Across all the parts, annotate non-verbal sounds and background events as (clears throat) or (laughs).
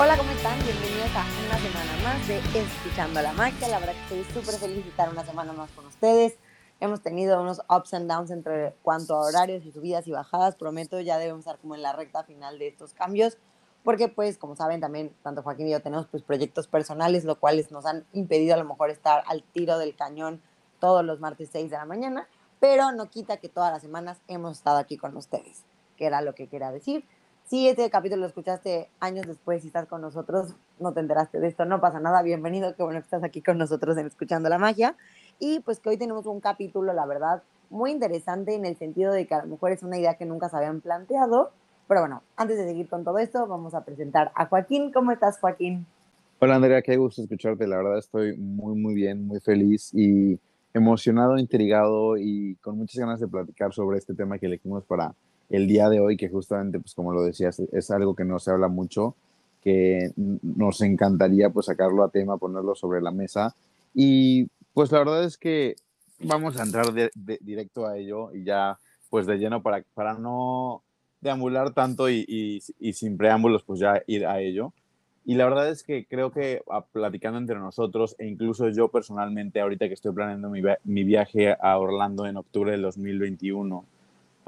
Hola, ¿cómo están? Bienvenidos a una semana más de Escuchando la Magia. La verdad que estoy súper feliz de estar una semana más con ustedes. Hemos tenido unos ups and downs entre cuanto a horarios y subidas y bajadas. Prometo ya debemos estar como en la recta final de estos cambios. Porque pues, como saben, también tanto Joaquín y yo tenemos pues proyectos personales, lo cual nos han impedido a lo mejor estar al tiro del cañón todos los martes 6 de la mañana. Pero no quita que todas las semanas hemos estado aquí con ustedes, que era lo que quería decir. Si este capítulo lo escuchaste años después y estás con nosotros, no te enteraste de esto, no pasa nada, bienvenido, qué bueno que estás aquí con nosotros en Escuchando la Magia. Y pues que hoy tenemos un capítulo, la verdad, muy interesante en el sentido de que a lo mejor es una idea que nunca se habían planteado. Pero bueno, antes de seguir con todo esto, vamos a presentar a Joaquín. ¿Cómo estás, Joaquín? Hola, Andrea, qué gusto escucharte. La verdad estoy muy, muy bien, muy feliz y emocionado, intrigado y con muchas ganas de platicar sobre este tema que elegimos para el día de hoy, que justamente, pues como lo decías, es algo que no se habla mucho, que nos encantaría pues sacarlo a tema, ponerlo sobre la mesa. Y pues la verdad es que vamos a entrar directo a ello y ya pues de lleno para, para no deambular tanto y, y, sin preámbulos pues ya ir a ello. Y la verdad es que creo que platicando entre nosotros e incluso yo personalmente ahorita que estoy planeando mi, mi viaje a Orlando en octubre del 2021,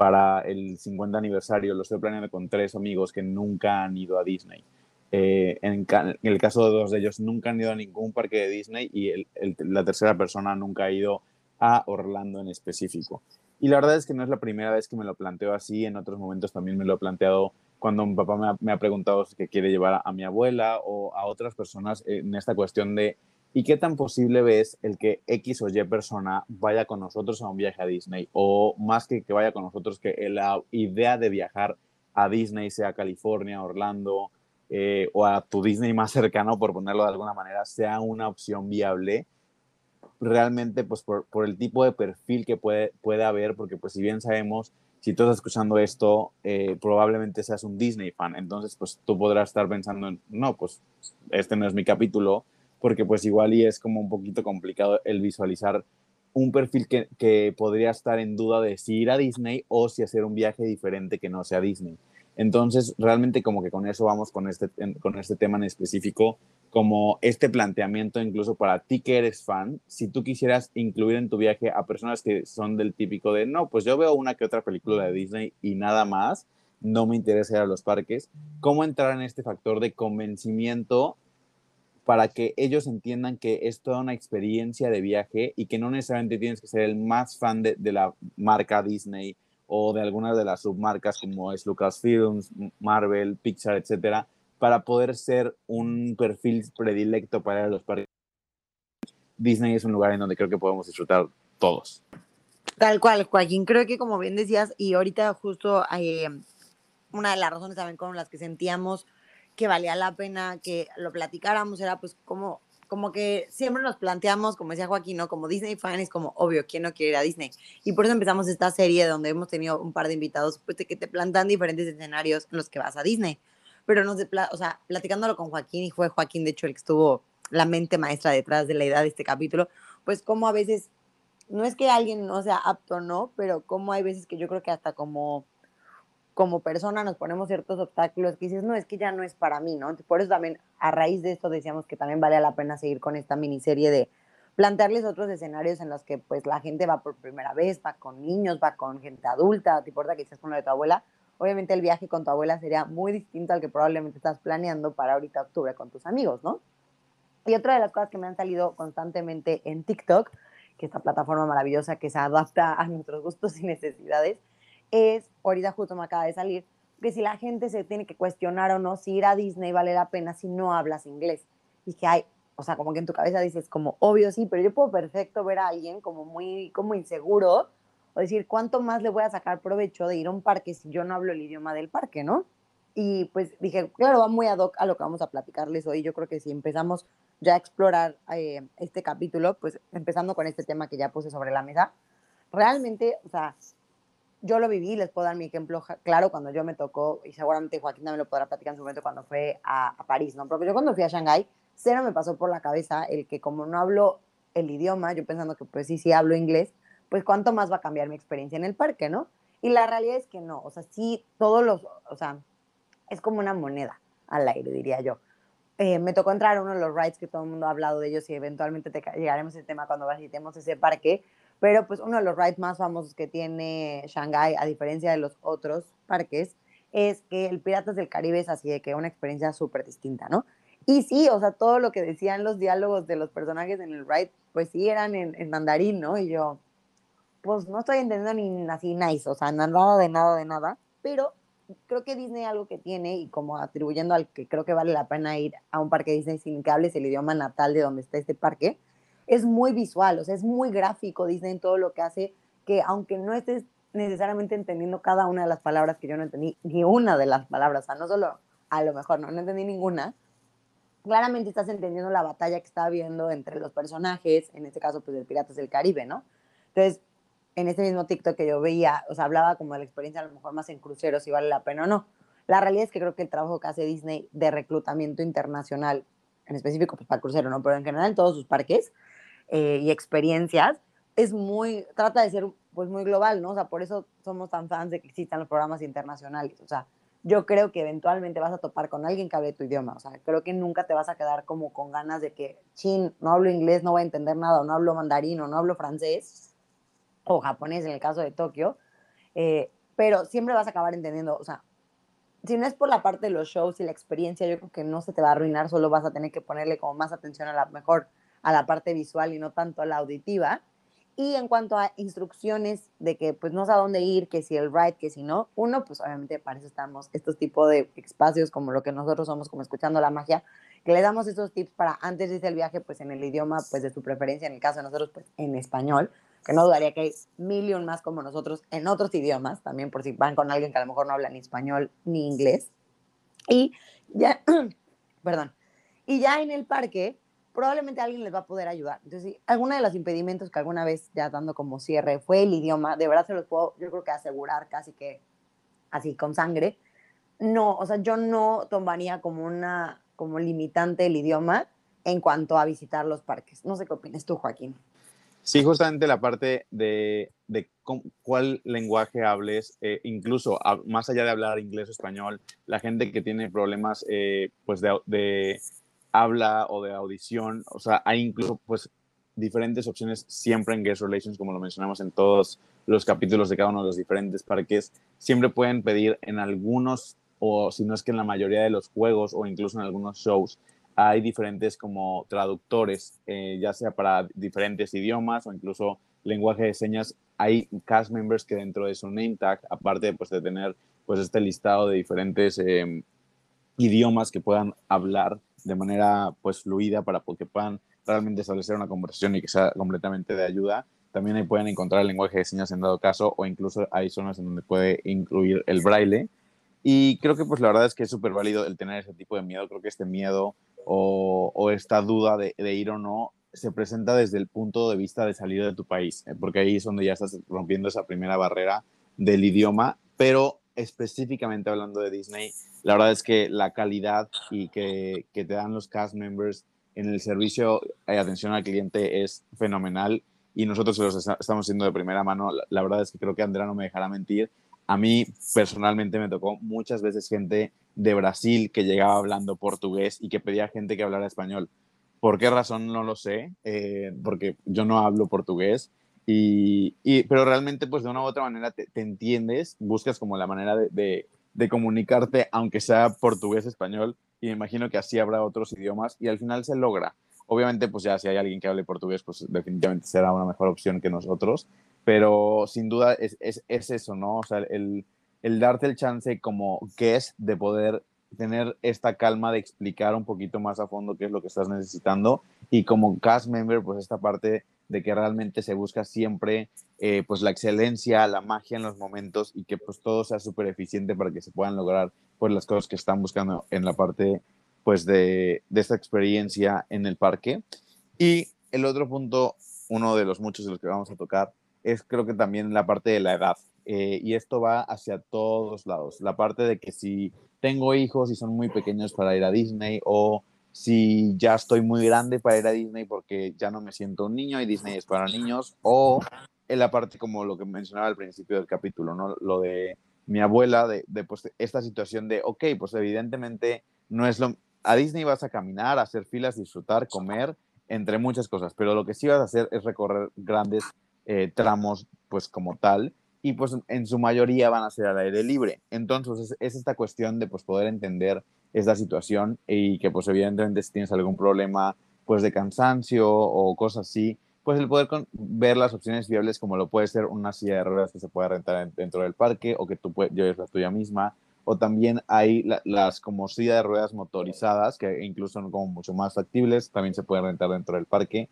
para el 50 aniversario, lo estoy planeando con tres amigos que nunca han ido a Disney. Eh, en, el caso de dos de ellos, nunca han ido a ningún parque de Disney y la tercera persona nunca ha ido a Orlando en específico. Y la verdad es que no es la primera vez que me lo planteo así, en otros momentos también me lo he planteado cuando mi papá me ha, preguntado si quiere llevar a mi abuela o a otras personas en esta cuestión de ¿Y qué tan posible ves el que X o Y persona vaya con nosotros a un viaje a Disney? O más que que vaya con nosotros, que la idea de viajar a Disney, sea California, Orlando, eh, o a tu Disney más cercano, por ponerlo de alguna manera, sea una opción viable, realmente pues por, por el tipo de perfil que puede, puede haber, porque pues si bien sabemos, si tú estás escuchando esto, eh, probablemente seas un Disney fan, entonces pues tú podrás estar pensando en, no, pues este no es mi capítulo, porque pues igual y es como un poquito complicado el visualizar un perfil que, que, podría estar en duda de si ir a Disney o si hacer un viaje diferente que no sea Disney. Entonces, realmente como que con eso vamos con este, con este tema en específico, como este planteamiento incluso para ti que eres fan, si tú quisieras incluir en tu viaje a personas que son del típico de, no, pues yo veo una que otra película de Disney y nada más, no me interesa ir a los parques, ¿cómo entrar en este factor de convencimiento para que ellos entiendan que es toda una experiencia de viaje y que no necesariamente tienes que ser el más fan de, la marca Disney o de algunas de las submarcas como es Lucasfilms, Marvel, Pixar, etcétera, para poder ser un perfil predilecto para los parques. Disney es un lugar en donde creo que podemos disfrutar todos. Tal cual, Joaquín. Creo que como bien decías, y ahorita justo eh, una de las razones también con las que sentíamos que valía la pena que lo platicáramos, era pues como, como que siempre nos planteamos, como decía Joaquín, ¿no? como Disney fans, como obvio, ¿quién no quiere ir a Disney? Y por eso empezamos esta serie donde hemos tenido un par de invitados pues, que te plantan diferentes escenarios en los que vas a Disney. Pero no sé, o sea, platicándolo con Joaquín, y fue Joaquín, de hecho, el que estuvo la mente maestra detrás de la idea de este capítulo, pues como a veces, no es que alguien no sea apto, ¿no? Pero como hay veces que yo creo que hasta como como persona nos ponemos ciertos obstáculos que dices, no, es que ya no es para mí, ¿no? Por eso también a raíz de esto decíamos que también vale la pena seguir con esta miniserie de plantearles otros escenarios en los que pues la gente va por primera vez, va con niños, va con gente adulta, te importa que estés con lo de tu abuela. Obviamente el viaje con tu abuela sería muy distinto al que probablemente estás planeando para ahorita octubre con tus amigos, ¿no? Y otra de las cosas que me han salido constantemente en TikTok, que esta plataforma maravillosa que se adapta a nuestros gustos y necesidades, es, ahorita justo me acaba de salir, que si la gente se tiene que cuestionar o no si ir a Disney vale la pena si no hablas inglés. Y que hay, o sea, como que en tu cabeza dices como, obvio sí, pero yo puedo perfecto ver a alguien como muy, como inseguro o decir, ¿cuánto más le voy a sacar provecho de ir a un parque si yo no hablo el idioma del parque, no? Y pues dije, claro, va muy ad hoc a lo que vamos a platicarles hoy. Yo creo que si empezamos ya a explorar eh, este capítulo, pues empezando con este tema que ya puse sobre la mesa, realmente, o sea, yo lo viví, les puedo dar mi ejemplo claro cuando yo me tocó, y seguramente Joaquín también lo podrá platicar en su momento cuando fue a, París, ¿no? Porque yo cuando fui a Shanghái, cero me pasó por la cabeza el que como no hablo el idioma, yo pensando que pues sí, sí hablo inglés, pues cuánto más va a cambiar mi experiencia en el parque, ¿no? Y la realidad es que no, o sea, sí, todos los, o sea, es como una moneda al aire, diría yo. Eh, me tocó entrar a uno de los rides que todo el mundo ha hablado de ellos y eventualmente te llegaremos ese tema cuando visitemos ese parque, pero pues uno de los rides más famosos que tiene Shanghai, a diferencia de los otros parques, es que el Piratas del Caribe es así de que una experiencia súper distinta, ¿no? Y sí, o sea, todo lo que decían los diálogos de los personajes en el ride, pues sí eran en, mandarín, ¿no? Y yo, pues no estoy entendiendo ni así nice, o sea, nada de nada de nada, pero creo que Disney algo que tiene y como atribuyendo al que creo que vale la pena ir a un parque Disney sin que hables el idioma natal de donde está este parque, es muy visual, o sea, es muy gráfico Disney en todo lo que hace, que aunque no estés necesariamente entendiendo cada una de las palabras que yo no entendí, ni una de las palabras, o sea, no solo a lo mejor no, no entendí ninguna, claramente estás entendiendo la batalla que está habiendo entre los personajes, en este caso, pues, de Piratas del Caribe, ¿no? Entonces, en este mismo TikTok que yo veía, o sea, hablaba como de la experiencia a lo mejor más en cruceros, si vale la pena o no. La realidad es que creo que el trabajo que hace Disney de reclutamiento internacional, en específico pues, para el crucero, ¿no? Pero en general en todos sus parques eh, y experiencias, es muy, trata de ser pues muy global, ¿no? O sea, por eso somos tan fans de que existan los programas internacionales. O sea, yo creo que eventualmente vas a topar con alguien que hable tu idioma. O sea, creo que nunca te vas a quedar como con ganas de que, chin, no hablo inglés, no voy a entender nada, o no hablo mandarín, o no hablo francés o japonés en el caso de Tokio, eh, pero siempre vas a acabar entendiendo, o sea, si no es por la parte de los shows y la experiencia, yo creo que no se te va a arruinar, solo vas a tener que ponerle como más atención a la mejor a la parte visual y no tanto a la auditiva. Y en cuanto a instrucciones de que pues no sé a dónde ir, que si el ride, que si no, uno, pues obviamente para eso estamos, estos tipos de espacios como lo que nosotros somos, como escuchando la magia, que le damos esos tips para antes de irse el viaje, pues en el idioma pues de su preferencia, en el caso de nosotros, pues en español, que no dudaría que hay mil más como nosotros en otros idiomas, también por si van con alguien que a lo mejor no habla ni español ni inglés. Y ya, (clears throat) perdón, y ya en el parque probablemente alguien les va a poder ayudar. Entonces, si alguno de los impedimentos que alguna vez ya dando como cierre fue el idioma, de verdad se los puedo, yo creo que asegurar casi que así con sangre. No, o sea, yo no tomaría como una, como limitante el idioma en cuanto a visitar los parques. No sé qué opinas tú, Joaquín. Sí, justamente la parte de, de cuál lenguaje hables, eh, incluso más allá de hablar inglés o español, la gente que tiene problemas eh, pues de, habla o de audición, o sea, hay incluso pues diferentes opciones siempre en Guest Relations, como lo mencionamos en todos los capítulos de cada uno de los diferentes parques, siempre pueden pedir en algunos, o si no es que en la mayoría de los juegos o incluso en algunos shows, hay diferentes como traductores, eh, ya sea para diferentes idiomas o incluso lenguaje de señas. Hay cast members que dentro de su name tag, aparte pues, de tener pues, este listado de diferentes em, idiomas que puedan hablar de manera pues, fluida para que puedan realmente establecer una conversación y que sea completamente de ayuda. También ahí pueden encontrar el lenguaje de señas en dado caso o incluso hay zonas en donde puede incluir el braille. Y creo que pues la verdad es que es súper válido el tener ese tipo de miedo. Creo que este miedo o, esta duda de, ir o no se presenta desde el punto de vista de salir de tu país, eh, porque ahí es donde ya estás rompiendo esa primera barrera del idioma, pero específicamente hablando de Disney, la verdad es que la calidad y que, que te dan los cast members en el servicio de atención al cliente es fenomenal y nosotros los estamos haciendo de primera mano. La, la verdad es que creo que Andrea no me dejará mentir. A mí personalmente me tocó muchas veces gente de Brasil que llegaba hablando portugués y que pedía gente que hablara español. ¿Por qué razón? No lo sé, eh, porque yo no hablo portugués, y, pero realmente pues de una u otra manera te, entiendes, buscas como la manera de, comunicarte, aunque sea portugués, español, y me imagino que así habrá otros idiomas, y al final se logra. Obviamente pues ya si hay alguien que hable portugués, pues definitivamente será una mejor opción que nosotros, pero sin duda es, es, es eso, ¿no? O sea, el, el darte el chance como es de poder tener esta calma de explicar un poquito más a fondo qué es lo que estás necesitando y como cast member pues esta parte de que realmente se busca siempre eh, pues la excelencia, la magia en los momentos y que pues todo sea súper eficiente para que se puedan lograr pues las cosas que están buscando en la parte pues de, de esta experiencia en el parque. Y el otro punto, uno de los muchos de los que vamos a tocar, es creo que también la parte de la edad. Eh, y esto va hacia todos lados. La parte de que si tengo hijos y son muy pequeños para ir a Disney o si ya estoy muy grande para ir a Disney porque ya no me siento un niño y Disney es para niños o en la parte como lo que mencionaba al principio del capítulo, ¿no? Lo de mi abuela, de, de pues, esta situación de, ok, pues evidentemente no es lo... A Disney vas a caminar, a hacer filas, disfrutar, comer, entre muchas cosas, pero lo que sí vas a hacer es recorrer grandes eh, tramos, pues como tal, y pues en su mayoría van a ser al aire libre. Entonces es, esta cuestión de pues poder entender esta situación y que pues evidentemente si tienes algún problema pues de cansancio o cosas así, pues el poder ver las opciones viables como lo puede ser una silla de ruedas que se pueda rentar dentro del parque o que tú lleves la tuya misma. O también hay las como silla de ruedas motorizadas que incluso son como mucho más factibles, también se pueden rentar dentro del parque.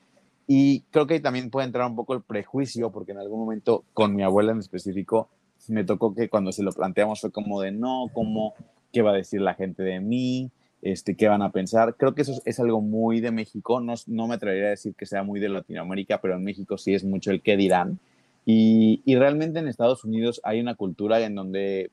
Y creo que también puede entrar un poco el prejuicio, porque en algún momento con mi abuela en específico, me tocó que cuando se lo planteamos fue como de no, como, ¿qué va a decir la gente de mí? Este, ¿Qué van a pensar? Creo que eso es, algo muy de México, no, no me atrevería a decir que sea muy de Latinoamérica, pero en México sí es mucho el qué dirán. Y, y realmente en Estados Unidos hay una cultura en donde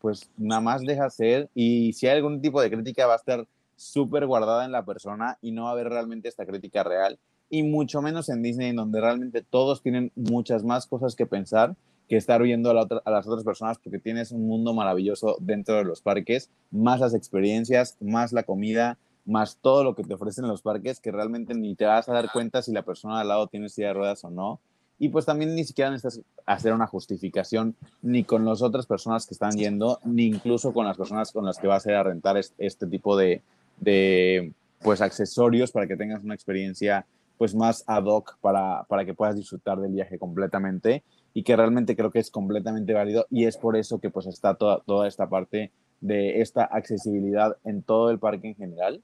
pues nada más deja ser y si hay algún tipo de crítica va a estar súper guardada en la persona y no va a haber realmente esta crítica real y mucho menos en Disney, donde realmente todos tienen muchas más cosas que pensar que estar oyendo a, las otras personas, porque tienes un mundo maravilloso dentro de los parques, más las experiencias, más la comida, más todo lo que te ofrecen los parques, que realmente ni te vas a dar cuenta si la persona al lado tiene silla de ruedas o no. Y pues también ni siquiera necesitas hacer una justificación ni con las otras personas que están yendo, ni incluso con las personas con las que vas a ir a rentar este, este tipo de, de pues accesorios para que tengas una experiencia pues más ad hoc para, para que puedas disfrutar del viaje completamente y que realmente creo que es completamente válido y es por eso que pues está toda, toda esta parte de esta accesibilidad en todo el parque en general.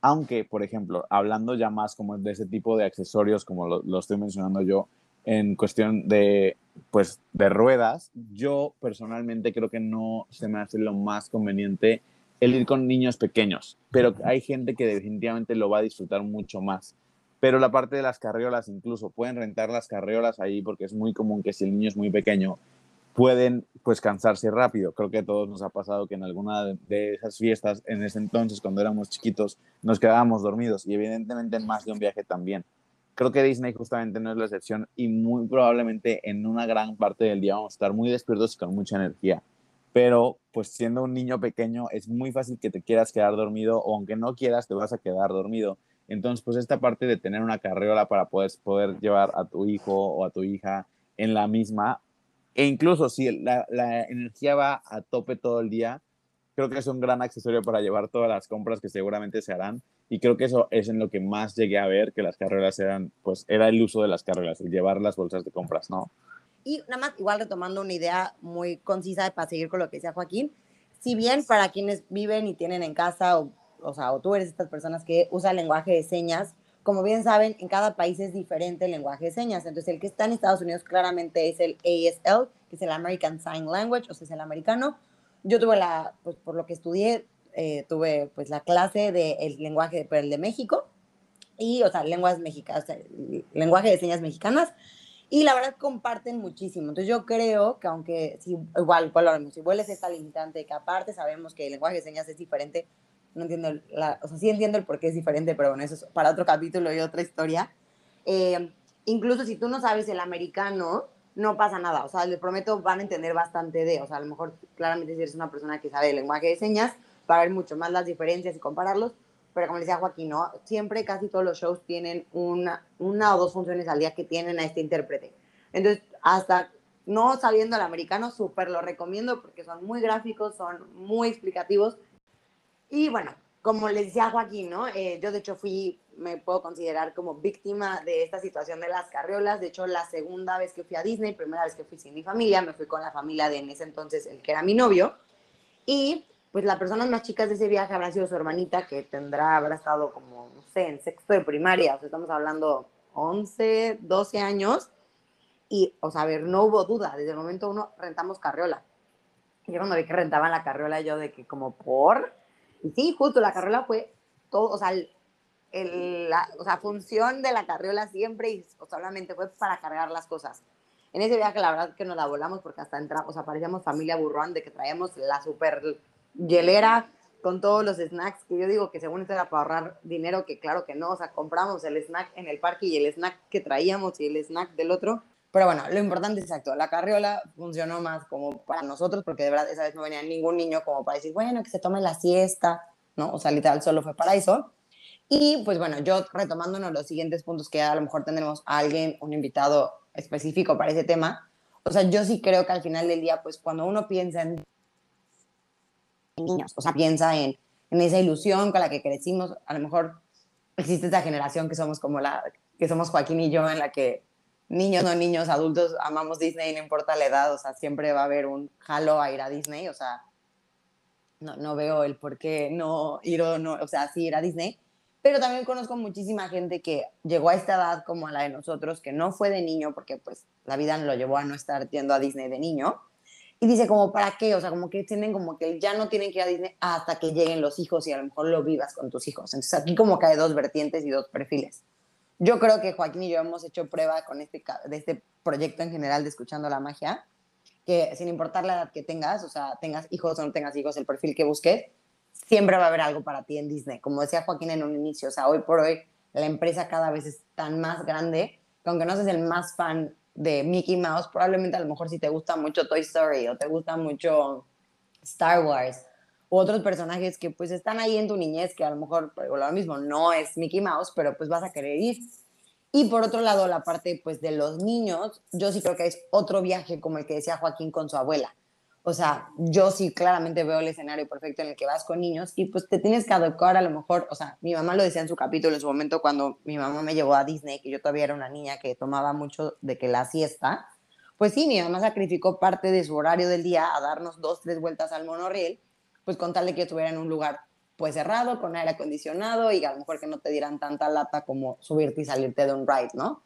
Aunque, por ejemplo, hablando ya más como de ese tipo de accesorios, como lo, lo estoy mencionando yo, en cuestión de, pues, de ruedas, yo personalmente creo que no se me hace lo más conveniente el ir con niños pequeños, pero hay gente que definitivamente lo va a disfrutar mucho más pero la parte de las carriolas incluso pueden rentar las carriolas ahí porque es muy común que si el niño es muy pequeño pueden pues cansarse rápido. Creo que a todos nos ha pasado que en alguna de esas fiestas en ese entonces cuando éramos chiquitos nos quedábamos dormidos y evidentemente en más de un viaje también. Creo que Disney justamente no es la excepción y muy probablemente en una gran parte del día vamos a estar muy despiertos y con mucha energía. Pero pues siendo un niño pequeño es muy fácil que te quieras quedar dormido o aunque no quieras te vas a quedar dormido entonces, pues esta parte de tener una carriola para poder, poder llevar a tu hijo o a tu hija en la misma, e incluso si la, la, energía va a tope todo el día, creo que es un gran accesorio para llevar todas las compras que seguramente se harán. Y creo que eso es en lo que más llegué a ver que las carreras eran, pues era el uso de las carreras, el llevar las bolsas de compras, ¿no? Y nada más, igual retomando una idea muy concisa para seguir con lo que decía Joaquín, si bien para quienes viven y tienen en casa o o sea, o tú eres estas personas que usa lenguaje de señas, como bien saben, en cada país es diferente el lenguaje de señas. Entonces, el que está en Estados Unidos claramente es el ASL, que es el American Sign Language, o sea, es el americano. Yo tuve la, pues por lo que estudié, eh, tuve pues la clase del de lenguaje, pero el de México, y, o sea, lenguas mexicanas, o sea, lenguaje de señas mexicanas, y la verdad comparten muchísimo. Entonces yo creo que aunque si, igual, igual si vuelves esta limitante, que aparte sabemos que el lenguaje de señas es diferente no entiendo, la, o sea, sí entiendo el por qué es diferente, pero bueno, eso es para otro capítulo y otra historia. Eh, incluso si tú no sabes el americano, no pasa nada, o sea, les prometo, van a entender bastante de, o sea, a lo mejor claramente si eres una persona que sabe el lenguaje de señas, para ver mucho más las diferencias y compararlos, pero como decía Joaquín, ¿no? siempre casi todos los shows tienen una, una o dos funciones al día que tienen a este intérprete. Entonces, hasta no sabiendo el americano, súper lo recomiendo porque son muy gráficos, son muy explicativos y bueno, como les decía Joaquín, ¿no? Eh, yo de hecho fui, me puedo considerar como víctima de esta situación de las carriolas. De hecho, la segunda vez que fui a Disney, primera vez que fui sin mi familia, me fui con la familia de en ese entonces, el que era mi novio. Y pues las personas más chicas de ese viaje habrá sido su hermanita, que tendrá, habrá estado como, no sé, en sexto de primaria, o sea, estamos hablando 11, 12 años. Y, o sea, a ver, no hubo duda, desde el momento uno rentamos carriola. Yo cuando vi que rentaban la carriola, yo de que como por... Y sí, justo la carriola fue todo, o sea, el, la o sea, función de la carriola siempre y solamente fue para cargar las cosas. En ese viaje la verdad que nos la volamos porque hasta entramos, o sea, parecíamos familia burrón de que traíamos la super hielera con todos los snacks, que yo digo que según esto era para ahorrar dinero, que claro que no, o sea, compramos el snack en el parque y el snack que traíamos y el snack del otro. Pero bueno, lo importante es exacto, la carriola funcionó más como para nosotros, porque de verdad esa vez no venía ningún niño como para decir, bueno, que se tome la siesta, ¿no? O sea, literal solo fue para eso. Y pues bueno, yo retomándonos los siguientes puntos que a lo mejor tendremos a alguien, un invitado específico para ese tema, o sea, yo sí creo que al final del día, pues cuando uno piensa en niños, o sea, piensa en, en esa ilusión con la que crecimos, a lo mejor existe esa generación que somos como la, que somos Joaquín y yo, en la que niños, no niños, adultos, amamos Disney, no importa la edad, o sea, siempre va a haber un jalo a ir a Disney, o sea, no, no veo el por qué no ir o no, o sea, sí ir a Disney, pero también conozco muchísima gente que llegó a esta edad como a la de nosotros, que no fue de niño, porque pues la vida lo llevó a no estar yendo a Disney de niño, y dice como, ¿para qué? O sea, como que tienen como que ya no tienen que ir a Disney hasta que lleguen los hijos y a lo mejor lo vivas con tus hijos. Entonces aquí como que hay dos vertientes y dos perfiles. Yo creo que Joaquín y yo hemos hecho prueba con este, de este proyecto en general de Escuchando la Magia, que sin importar la edad que tengas, o sea, tengas hijos o no tengas hijos, el perfil que busques, siempre va a haber algo para ti en Disney. Como decía Joaquín en un inicio, o sea, hoy por hoy la empresa cada vez es tan más grande que aunque no seas el más fan de Mickey Mouse, probablemente a lo mejor si te gusta mucho Toy Story o te gusta mucho Star Wars u otros personajes que pues están ahí en tu niñez, que a lo mejor, lo mismo, no es Mickey Mouse, pero pues vas a querer ir. Y por otro lado, la parte pues de los niños, yo sí creo que es otro viaje como el que decía Joaquín con su abuela. O sea, yo sí claramente veo el escenario perfecto en el que vas con niños y pues te tienes que adecuar a lo mejor, o sea, mi mamá lo decía en su capítulo en su momento cuando mi mamá me llevó a Disney, que yo todavía era una niña que tomaba mucho de que la siesta, pues sí, mi mamá sacrificó parte de su horario del día a darnos dos, tres vueltas al monorriel, pues con tal de que estuviera en un lugar pues cerrado, con aire acondicionado y a lo mejor que no te dieran tanta lata como subirte y salirte de un ride, ¿no?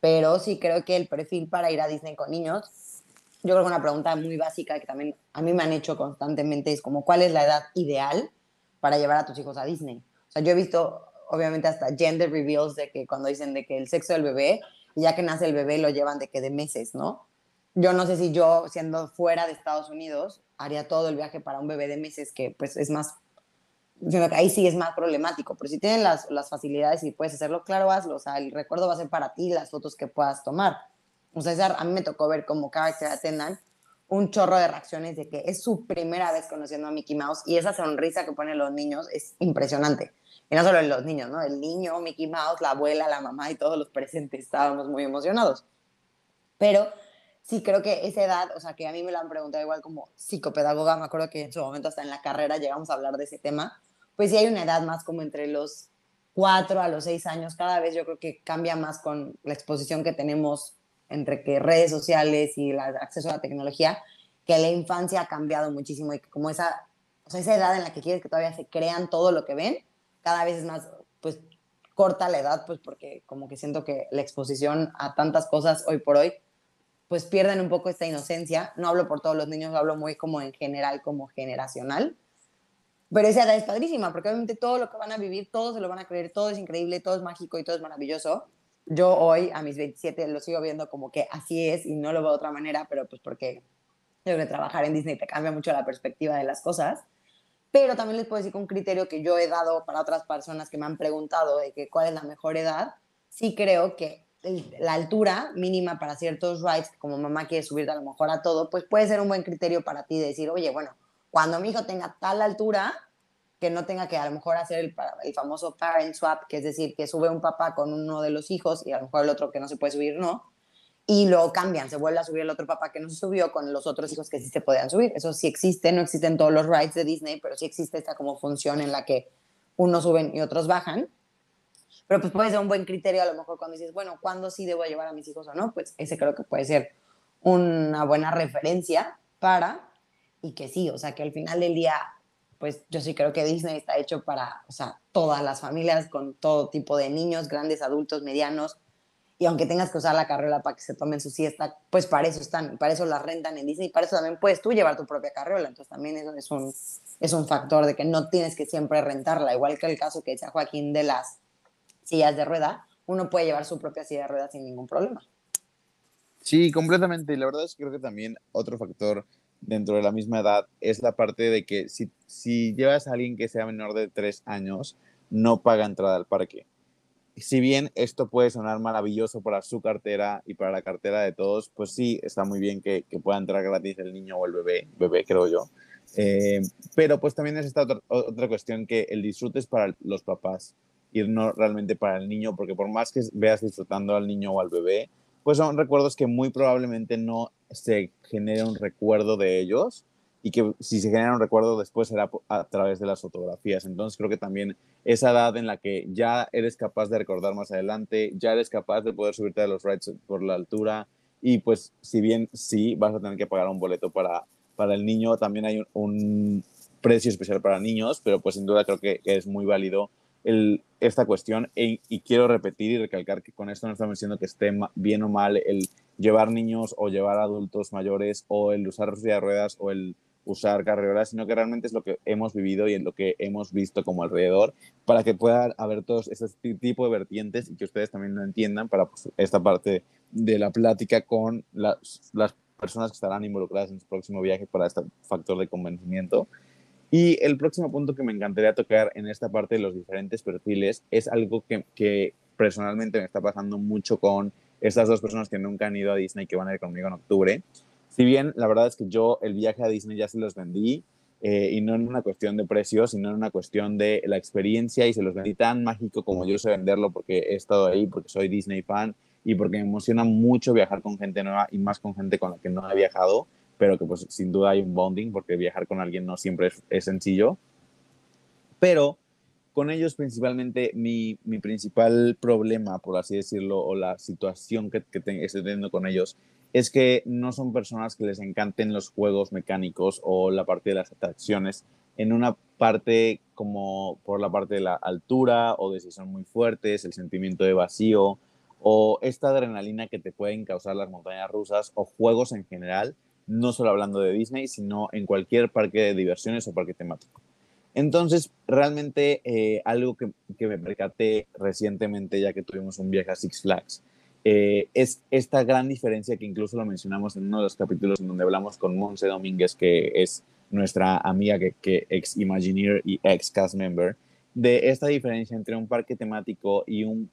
Pero sí creo que el perfil para ir a Disney con niños yo creo que una pregunta muy básica que también a mí me han hecho constantemente es como, ¿cuál es la edad ideal para llevar a tus hijos a Disney? O sea, yo he visto, obviamente, hasta gender reveals de que cuando dicen de que el sexo del bebé, y ya que nace el bebé, lo llevan de que de meses, ¿no? Yo no sé si yo, siendo fuera de Estados Unidos, haría todo el viaje para un bebé de meses, que pues es más, ahí sí es más problemático, pero si tienen las, las facilidades y puedes hacerlo, claro, hazlo, o sea, el recuerdo va a ser para ti, las fotos que puedas tomar o sea, a mí me tocó ver como character attendant un chorro de reacciones de que es su primera vez conociendo a Mickey Mouse y esa sonrisa que ponen los niños es impresionante. Y no solo los niños, ¿no? El niño, Mickey Mouse, la abuela, la mamá y todos los presentes estábamos muy emocionados. Pero sí creo que esa edad, o sea, que a mí me lo han preguntado igual como psicopedagoga, me acuerdo que en su momento hasta en la carrera llegamos a hablar de ese tema, pues sí hay una edad más como entre los cuatro a los seis años, cada vez yo creo que cambia más con la exposición que tenemos entre que redes sociales y el acceso a la tecnología, que la infancia ha cambiado muchísimo y que como esa, o sea, esa edad en la que quieres que todavía se crean todo lo que ven, cada vez es más, pues, corta la edad, pues, porque como que siento que la exposición a tantas cosas hoy por hoy, pues pierden un poco esta inocencia. No hablo por todos los niños, hablo muy como en general, como generacional. Pero esa edad es padrísima, porque obviamente todo lo que van a vivir, todo se lo van a creer, todo es increíble, todo es mágico y todo es maravilloso yo hoy a mis 27 lo sigo viendo como que así es y no lo veo de otra manera, pero pues porque yo creo trabajar en Disney te cambia mucho la perspectiva de las cosas. Pero también les puedo decir que un criterio que yo he dado para otras personas que me han preguntado de que cuál es la mejor edad, sí creo que la altura mínima para ciertos rides, como mamá quiere subir a lo mejor a todo, pues puede ser un buen criterio para ti de decir, oye, bueno, cuando mi hijo tenga tal altura, que no tenga que a lo mejor hacer el, el, famoso parent swap, que es decir, que sube un papá con uno de los hijos y a lo mejor el otro que no se puede subir no, y lo cambian, se vuelve a subir el otro papá que no se subió con los otros hijos que sí se podían subir. Eso sí existe, no existen todos los rides de Disney, pero sí existe esta como función en la que unos suben y otros bajan. Pero pues puede ser un buen criterio a lo mejor cuando dices, bueno, ¿cuándo sí debo llevar a mis hijos o no? Pues ese creo que puede ser una buena referencia para, y que sí, o sea, que al final del día pues yo sí creo que Disney está hecho para, o sea, todas las familias con todo tipo de niños, grandes, adultos, medianos. Y aunque tengas que usar la carriola para que se tomen su siesta, pues para eso están, para eso las rentan en Disney, para eso también puedes tú llevar tu propia carriola, entonces también eso es un, es un factor de que no tienes que siempre rentarla, igual que el caso que decía Joaquín de las sillas de rueda, uno puede llevar su propia silla de rueda sin ningún problema. Sí, completamente, y la verdad es que creo que también otro factor dentro de la misma edad es la parte de que si, si llevas a alguien que sea menor de tres años, no paga entrada al parque si bien esto puede sonar maravilloso para su cartera y para la cartera de todos, pues sí, está muy bien que, pueda entrar gratis el niño o el bebé, bebé creo yo. Eh, pero pues también es esta otra, otra, cuestión que el disfrute es para los papás y no realmente para el niño, porque por más que veas disfrutando al niño o al bebé, pues son recuerdos que muy probablemente no se genere un recuerdo de ellos, y que si se genera un recuerdo después será a través de las fotografías. Entonces creo que también esa edad en la que ya eres capaz de recordar más adelante, ya eres capaz de poder subirte a los rides por la altura y pues si bien sí vas a tener que pagar un boleto para, para el niño, también hay un, precio especial para niños, pero pues sin duda creo que, es muy válido esta cuestión y quiero repetir y recalcar que con esto no estamos diciendo que esté bien o mal el llevar niños o llevar adultos mayores o el usar de ruedas o el usar carreras, sino que realmente es lo que hemos vivido y en lo que hemos visto como alrededor, para que pueda haber todos esos tipo de vertientes y que ustedes también lo entiendan para pues, esta parte de la plática con las, las personas que estarán involucradas en su próximo viaje para este factor de convencimiento. Y el próximo punto que me encantaría tocar en esta parte de los diferentes perfiles es algo que, que personalmente me está pasando mucho con estas dos personas que nunca han ido a Disney que van a ir conmigo en octubre. Si bien la verdad es que yo el viaje a Disney ya se los vendí, eh, y no en una cuestión de precio, sino en una cuestión de la experiencia y se los vendí tan mágico como yo sé venderlo porque he estado ahí, porque soy Disney fan y porque me emociona mucho viajar con gente nueva y más con gente con la que no he viajado, pero que pues sin duda hay un bonding porque viajar con alguien no siempre es, sencillo. Pero con ellos principalmente mi, mi, principal problema, por así decirlo, o la situación que, que estoy teniendo con ellos es que no son personas que les encanten los juegos mecánicos o la parte de las atracciones en una parte como por la parte de la altura o de si son muy fuertes, el sentimiento de vacío o esta adrenalina que te pueden causar las montañas rusas o juegos en general, no solo hablando de Disney, sino en cualquier parque de diversiones o parque temático. Entonces, realmente eh, algo que, que me percaté recientemente, ya que tuvimos un viaje a Six Flags, eh, es esta gran diferencia que incluso lo mencionamos en uno de los capítulos en donde hablamos con Monse Domínguez, que es nuestra amiga que, que ex Imagineer y ex cast member, de esta diferencia entre un parque temático y un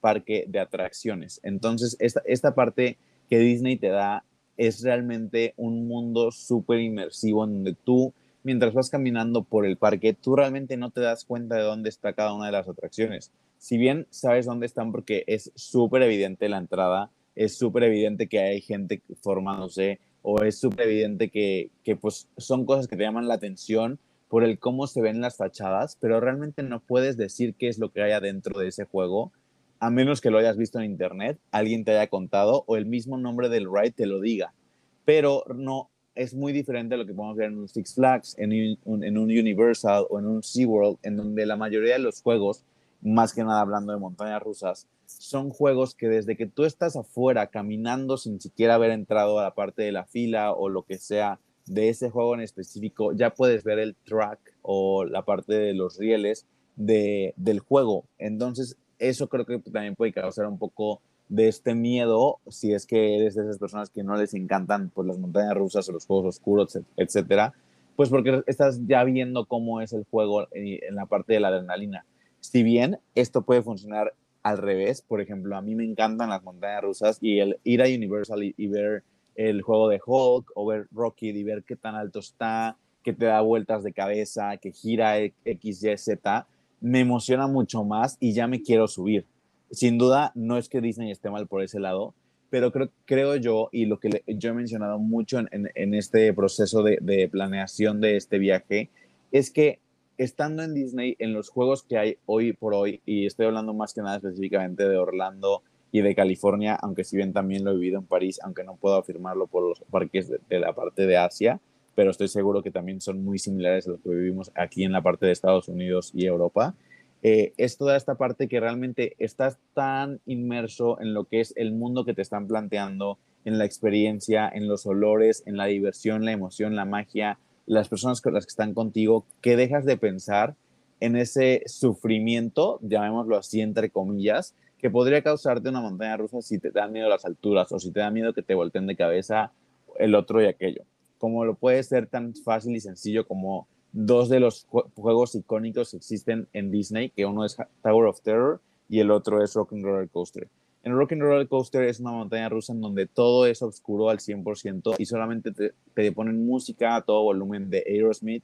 parque de atracciones. Entonces, esta, esta parte que Disney te da es realmente un mundo súper inmersivo en donde tú, mientras vas caminando por el parque, tú realmente no te das cuenta de dónde está cada una de las atracciones. Si bien sabes dónde están porque es súper evidente la entrada, es súper evidente que hay gente formándose o es súper evidente que, que pues son cosas que te llaman la atención por el cómo se ven las fachadas, pero realmente no puedes decir qué es lo que hay adentro de ese juego, a menos que lo hayas visto en internet, alguien te haya contado o el mismo nombre del ride te lo diga. Pero no, es muy diferente a lo que podemos ver en un Six Flags, en un, Universal o en un SeaWorld, en donde la mayoría de los juegos más que nada hablando de montañas rusas, son juegos que desde que tú estás afuera caminando sin siquiera haber entrado a la parte de la fila o lo que sea de ese juego en específico, ya puedes ver el track o la parte de los rieles de, del juego. Entonces, eso creo que también puede causar un poco de este miedo si es que eres de esas personas que no les encantan pues, las montañas rusas o los juegos oscuros, etcétera, pues porque estás ya viendo cómo es el juego en la parte de la adrenalina. Si bien esto puede funcionar al revés, por ejemplo, a mí me encantan las montañas rusas y el ir a Universal y, ver el juego de Hulk o ver Rocky y ver qué tan alto está, que te da vueltas de cabeza, que gira X, Y, Z, me emociona mucho más y ya me quiero subir. Sin duda, no es que Disney esté mal por ese lado, pero creo, creo yo, y lo que yo he mencionado mucho en, este proceso de, de, planeación de este viaje, es que estando en Disney, en los juegos que hay hoy por hoy, y estoy hablando más que nada específicamente de Orlando y de California, aunque si bien también lo he vivido en París, aunque no puedo afirmarlo por los parques de, la parte de Asia, pero estoy seguro que también son muy similares a lo que vivimos aquí en la parte de Estados Unidos y Europa. eh, es toda esta parte que realmente estás tan inmerso en lo que es el mundo que te están planteando, en la experiencia, en los olores, en la diversión, la emoción, la magia, las personas con las que están contigo, que dejas de pensar en ese sufrimiento, llamémoslo así entre comillas, que podría causarte una montaña rusa si te dan miedo las alturas o si te da miedo que te volteen de cabeza el otro y aquello. Como lo puede ser tan fácil y sencillo como dos de los juegos icónicos que existen en Disney, que uno es Tower of Terror y el otro es Rock and Roller Coaster. En Rock and Roller Coaster es una montaña rusa en donde todo es oscuro al 100% y solamente te, te ponen música a todo volumen de Aerosmith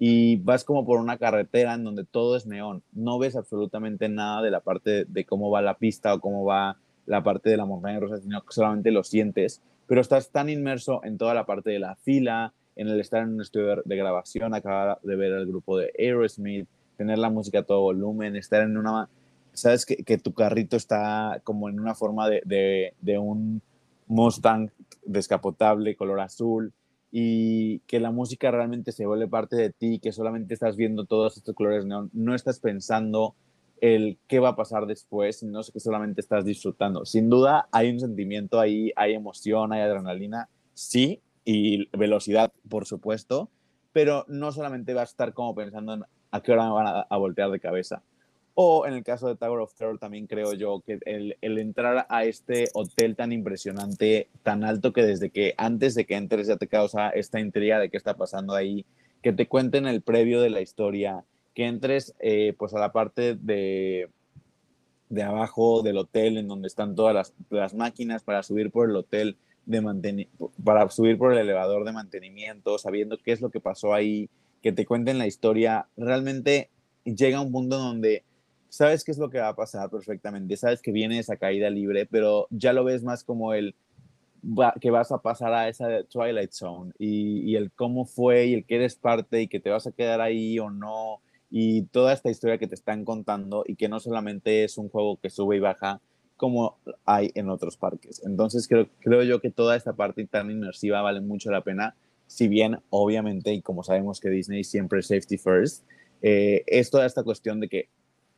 y vas como por una carretera en donde todo es neón. No ves absolutamente nada de la parte de cómo va la pista o cómo va la parte de la montaña rusa, sino que solamente lo sientes. Pero estás tan inmerso en toda la parte de la fila, en el estar en un estudio de grabación, acabar de ver el grupo de Aerosmith, tener la música a todo volumen, estar en una... Sabes que, que tu carrito está como en una forma de, de, de un Mustang descapotable, color azul, y que la música realmente se vuelve parte de ti, que solamente estás viendo todos estos colores neón, no estás pensando el qué va a pasar después, sino que solamente estás disfrutando. Sin duda hay un sentimiento ahí, hay emoción, hay adrenalina, sí, y velocidad, por supuesto, pero no solamente vas a estar como pensando en a qué hora me van a, a voltear de cabeza. O en el caso de Tower of Terror también creo yo que el, el, entrar a este hotel tan impresionante, tan alto que desde que antes de que entres ya te causa esta intriga de qué está pasando ahí, que te cuenten el previo de la historia, que entres eh, pues a la parte de, de abajo del hotel en donde están todas las, las máquinas para subir por el hotel de para subir por el elevador de mantenimiento, sabiendo qué es lo que pasó ahí, que te cuenten la historia, realmente llega un punto donde sabes qué es lo que va a pasar perfectamente, sabes que viene esa caída libre, pero ya lo ves más como el que vas a pasar a esa Twilight Zone y, y, el cómo fue y el que eres parte y que te vas a quedar ahí o no y toda esta historia que te están contando y que no solamente es un juego que sube y baja como hay en otros parques. Entonces creo, creo yo que toda esta parte tan inmersiva vale mucho la pena, si bien obviamente y como sabemos que Disney siempre es safety first, eh, es toda esta cuestión de que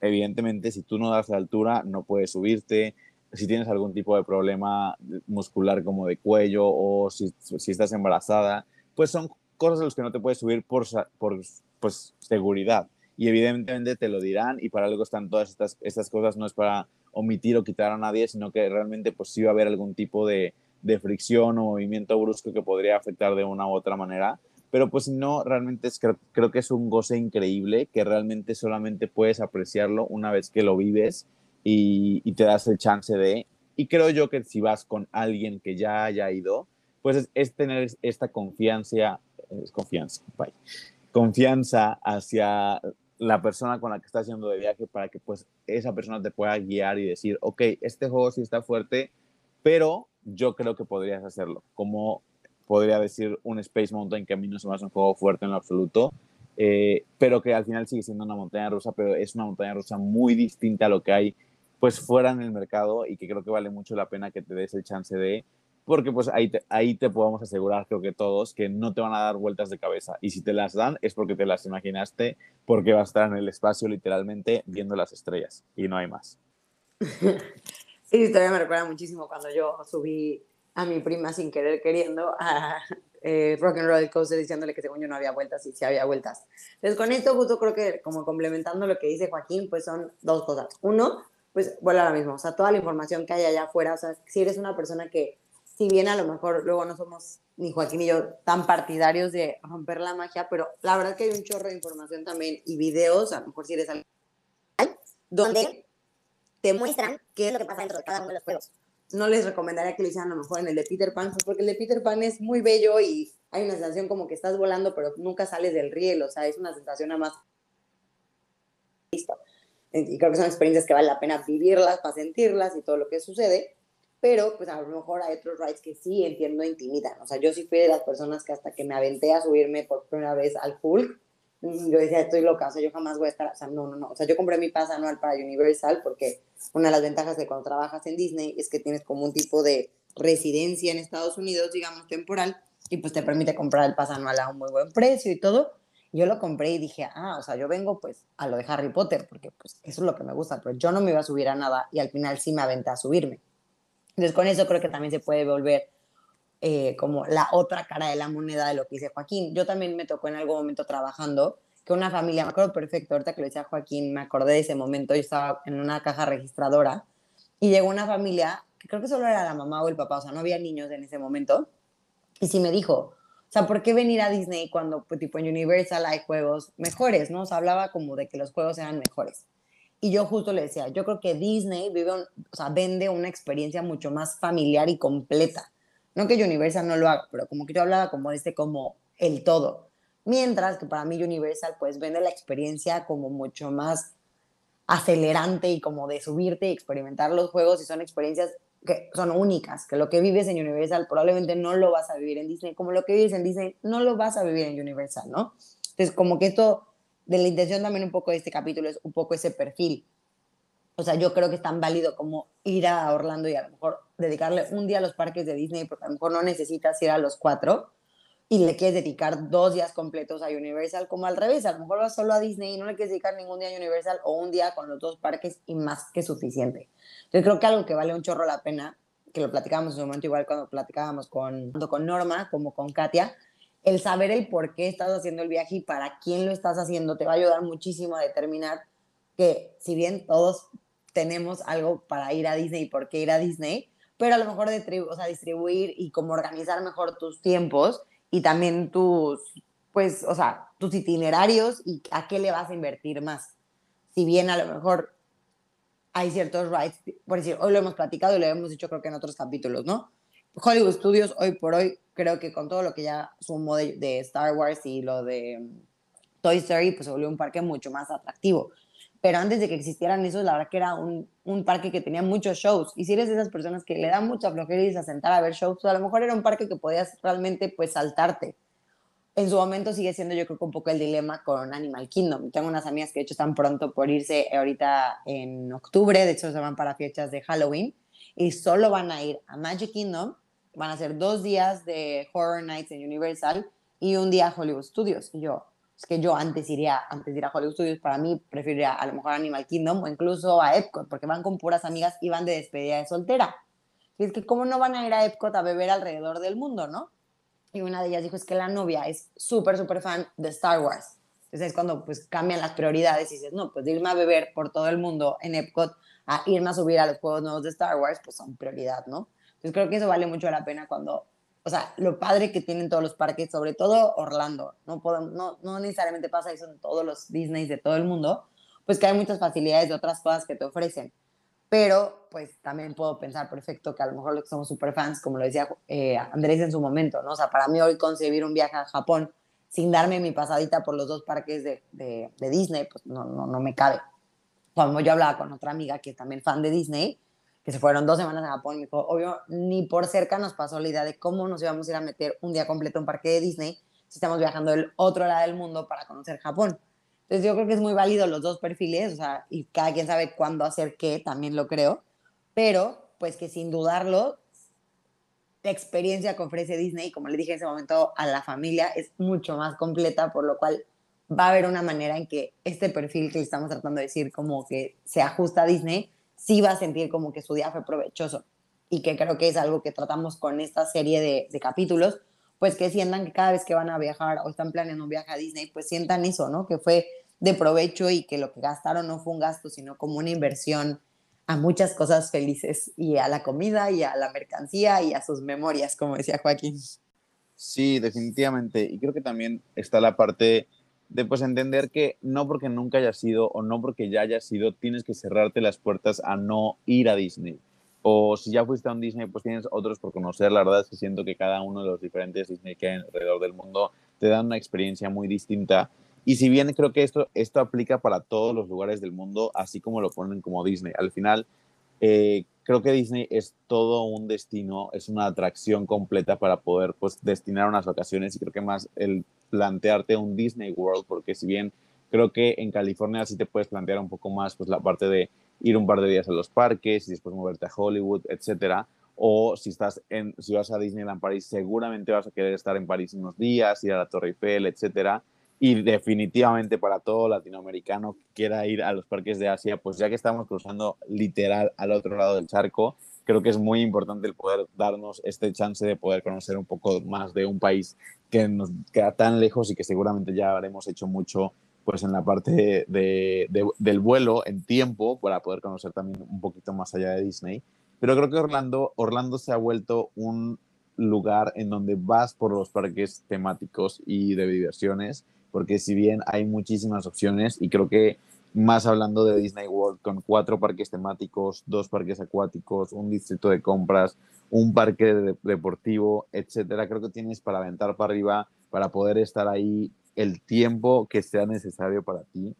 evidentemente si tú no das la altura no puedes subirte, si tienes algún tipo de problema muscular como de cuello o si, si estás embarazada, pues son cosas a las que no te puedes subir por, por pues, seguridad. Y evidentemente te lo dirán y para algo están todas estas, estas cosas, no es para omitir o quitar a nadie, sino que realmente pues sí va a haber algún tipo de, de fricción o movimiento brusco que podría afectar de una u otra manera. Pero pues no, realmente es, creo, creo, que es un goce increíble que realmente solamente puedes apreciarlo una vez que lo vives y, y, te das el chance de, y creo yo que si vas con alguien que ya haya ido, pues es, tener esta confianza, es confianza, bye, confianza hacia la persona con la que estás haciendo de viaje para que pues esa persona te pueda guiar y decir, ok, este juego sí está fuerte, pero yo creo que podrías hacerlo, como podría decir un Space Mountain que a mí no se me hace un juego fuerte en lo absoluto, eh, pero que al final sigue siendo una montaña rusa, pero es una montaña rusa muy distinta a lo que hay pues fuera en el mercado y que creo que vale mucho la pena que te des el chance de, porque pues ahí te, ahí te podemos asegurar, creo que todos, que no te van a dar vueltas de cabeza. Y si te las dan es porque te las imaginaste, porque vas a estar en el espacio literalmente viendo las estrellas y no hay más. (laughs) Sí, todavía me recuerda muchísimo cuando yo subí a mi prima sin querer queriendo a eh, Rock and Roll Coaster diciéndole que según yo no había vueltas y sí había vueltas. Entonces con esto justo creo que como complementando lo que dice Joaquín, pues son dos cosas. Uno, pues vuelve a lo mismo, o sea, toda la información que hay allá afuera, o sea, si eres una persona que, si bien a lo mejor luego no somos ni Joaquín ni yo tan partidarios de romper la magia, pero la verdad que hay un chorro de información también y videos, a lo mejor si eres alguien, donde te muestran qué es lo que pasa dentro de cada uno de los juegos no les recomendaría que lo hicieran a lo mejor en el de Peter Pan, pues, porque el de Peter Pan es muy bello y hay una sensación como que estás volando, pero nunca sales del riel, o sea, es una sensación nada más. Listo. Y creo que son experiencias que vale la pena vivirlas para sentirlas y todo lo que sucede, pero pues a lo mejor hay otros rides que sí entiendo intimidan. O sea, yo sí fui de las personas que hasta que me aventé a subirme por primera vez al Hulk, yo decía, estoy loca, o sea, yo jamás voy a estar, o sea, no, no, no, o sea, yo compré mi pase anual para Universal porque una de las ventajas de cuando trabajas en Disney es que tienes como un tipo de residencia en Estados Unidos, digamos, temporal, y pues te permite comprar el pase anual a un muy buen precio y todo. Yo lo compré y dije, ah, o sea, yo vengo pues a lo de Harry Potter, porque pues eso es lo que me gusta, pero yo no me iba a subir a nada y al final sí me aventé a subirme. Entonces con eso creo que también se puede volver eh, como la otra cara de la moneda de lo que dice Joaquín. Yo también me tocó en algún momento trabajando que una familia, me acuerdo perfecto, ahorita que lo decía Joaquín, me acordé de ese momento, yo estaba en una caja registradora y llegó una familia, que creo que solo era la mamá o el papá, o sea, no había niños en ese momento, y sí me dijo, o sea, ¿por qué venir a Disney cuando, pues, tipo, en Universal hay juegos mejores, ¿no? O sea, hablaba como de que los juegos eran mejores. Y yo justo le decía, yo creo que Disney vive o sea, vende una experiencia mucho más familiar y completa. No que Universal no lo haga, pero como que yo hablaba como este, como el todo. Mientras que para mí Universal, pues, vende la experiencia como mucho más acelerante y como de subirte y experimentar los juegos y son experiencias que son únicas, que lo que vives en Universal probablemente no lo vas a vivir en Disney, como lo que vives en Disney no lo vas a vivir en Universal, ¿no? Entonces, como que esto, de la intención también un poco de este capítulo es un poco ese perfil. O sea, yo creo que es tan válido como ir a Orlando y a lo mejor dedicarle un día a los parques de Disney, porque a lo mejor no necesitas ir a los cuatro, y le quieres dedicar dos días completos a Universal, como al revés, a lo mejor vas solo a Disney y no le quieres dedicar ningún día a Universal o un día con los dos parques y más que suficiente. Yo creo que algo que vale un chorro la pena, que lo platicábamos en un momento igual cuando platicábamos con, tanto con Norma como con Katia, el saber el por qué estás haciendo el viaje y para quién lo estás haciendo te va a ayudar muchísimo a determinar que si bien todos tenemos algo para ir a Disney y por qué ir a Disney, pero a lo mejor o sea, distribuir y como organizar mejor tus tiempos y también tus, pues, o sea, tus itinerarios y a qué le vas a invertir más. Si bien a lo mejor hay ciertos rights, por decir, hoy lo hemos platicado y lo hemos dicho creo que en otros capítulos, ¿no? Hollywood Studios hoy por hoy, creo que con todo lo que ya sumó de, Star Wars y lo de mm, Toy Story, pues se volvió un parque mucho más atractivo. Pero antes de que existieran esos, la verdad que era un, un, parque que tenía muchos shows. Y si eres de esas personas que le da mucha flojera y se a sentar a ver shows, a lo mejor era un parque que podías realmente pues saltarte en su momento sigue siendo yo creo un poco el dilema con Animal Kingdom. Tengo unas amigas que de hecho están pronto por irse ahorita en octubre, de hecho se van para fechas de Halloween y solo van a ir a Magic Kingdom, van a hacer dos días de Horror Nights en Universal y un día Hollywood Studios. Y yo, es que yo antes iría, antes de ir a Hollywood Studios, para mí preferiría a lo mejor Animal Kingdom o incluso a Epcot, porque van con puras amigas y van de despedida de soltera. Y es que cómo no van a ir a Epcot a beber alrededor del mundo, ¿no? y una de ellas dijo es que la novia es súper, súper fan de Star Wars. Entonces es cuando pues cambian las prioridades y dices, no, pues irme a beber por todo el mundo en Epcot a irme a subir a los juegos nuevos de Star Wars, pues son prioridad, ¿no? Entonces creo que eso vale mucho la pena cuando, o sea, lo padre que tienen todos los parques, sobre todo Orlando, no, podemos, no, no necesariamente pasa eso en todos los Disney de todo el mundo, pues que hay muchas facilidades de otras cosas que te ofrecen pero pues también puedo pensar perfecto que a lo mejor los que somos super fans, como lo decía eh, Andrés en su momento, ¿no? O sea, para mí hoy concebir un viaje a Japón sin darme mi pasadita por los dos parques de, de, Disney, pues no, no, no, me cabe. Como yo hablaba con otra amiga que es también fan de Disney, que se fueron dos semanas a Japón, me obvio, ni por cerca nos pasó la idea de cómo nos íbamos a ir a meter un día completo en parque de Disney si estamos viajando del otro lado del mundo para conocer Japón. Entonces yo creo que es muy válido los dos perfiles, o sea, y cada quien sabe cuándo hacer qué, también lo creo, pero pues que sin dudarlo, la experiencia que ofrece Disney, como le dije en ese momento a la familia, es mucho más completa, por lo cual va a haber una manera en que este perfil que estamos tratando de decir como que se ajusta a Disney, sí va a sentir como que su día fue provechoso y que creo que es algo que tratamos con esta serie de, de capítulos, pues que sientan que cada vez que van a viajar o están planeando un viaje a Disney, pues sientan eso, ¿no? Que fue de provecho y que lo que gastaron no fue un gasto, sino como una inversión a muchas cosas felices y a la comida y a la mercancía y a sus memorias, como decía Joaquín. Sí, definitivamente. Y creo que también está la parte de pues entender que no porque nunca haya sido o no porque ya haya sido, tienes que cerrarte las puertas a no ir a Disney. O si ya fuiste a un Disney, pues tienes otros por conocer. La verdad es que siento que cada uno de los diferentes Disney que hay alrededor del mundo te dan una experiencia muy distinta y si bien creo que esto, esto aplica para todos los lugares del mundo, así como lo ponen como Disney, al final eh, creo que Disney es todo un destino, es una atracción completa para poder pues, destinar unas vacaciones y creo que más el plantearte un Disney World, porque si bien creo que en California sí te puedes plantear un poco más pues, la parte de ir un par de días a los parques y después moverte a Hollywood, etcétera. O si, estás en, si vas a Disneyland París, seguramente vas a querer estar en París unos días, ir a la Torre Eiffel, etcétera y definitivamente para todo latinoamericano que quiera ir a los parques de Asia, pues ya que estamos cruzando literal al otro lado del charco, creo que es muy importante el poder darnos este chance de poder conocer un poco más de un país que nos queda tan lejos y que seguramente ya habremos hecho mucho pues en la parte de, del vuelo en tiempo para poder conocer también un poquito más allá de Disney. Pero creo que Orlando, Orlando se ha vuelto un lugar en donde vas por los parques temáticos y de diversiones porque si bien hay muchísimas opciones y creo que más hablando de Disney World con cuatro parques temáticos, dos parques acuáticos, un distrito de compras, un parque deportivo, etcétera, creo que tienes para aventar para arriba para poder estar ahí el tiempo que sea necesario para ti